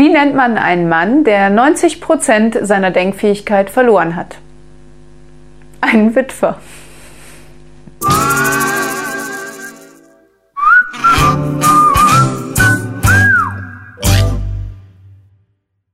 Wie nennt man einen Mann, der 90 Prozent seiner Denkfähigkeit verloren hat? Einen Witwer.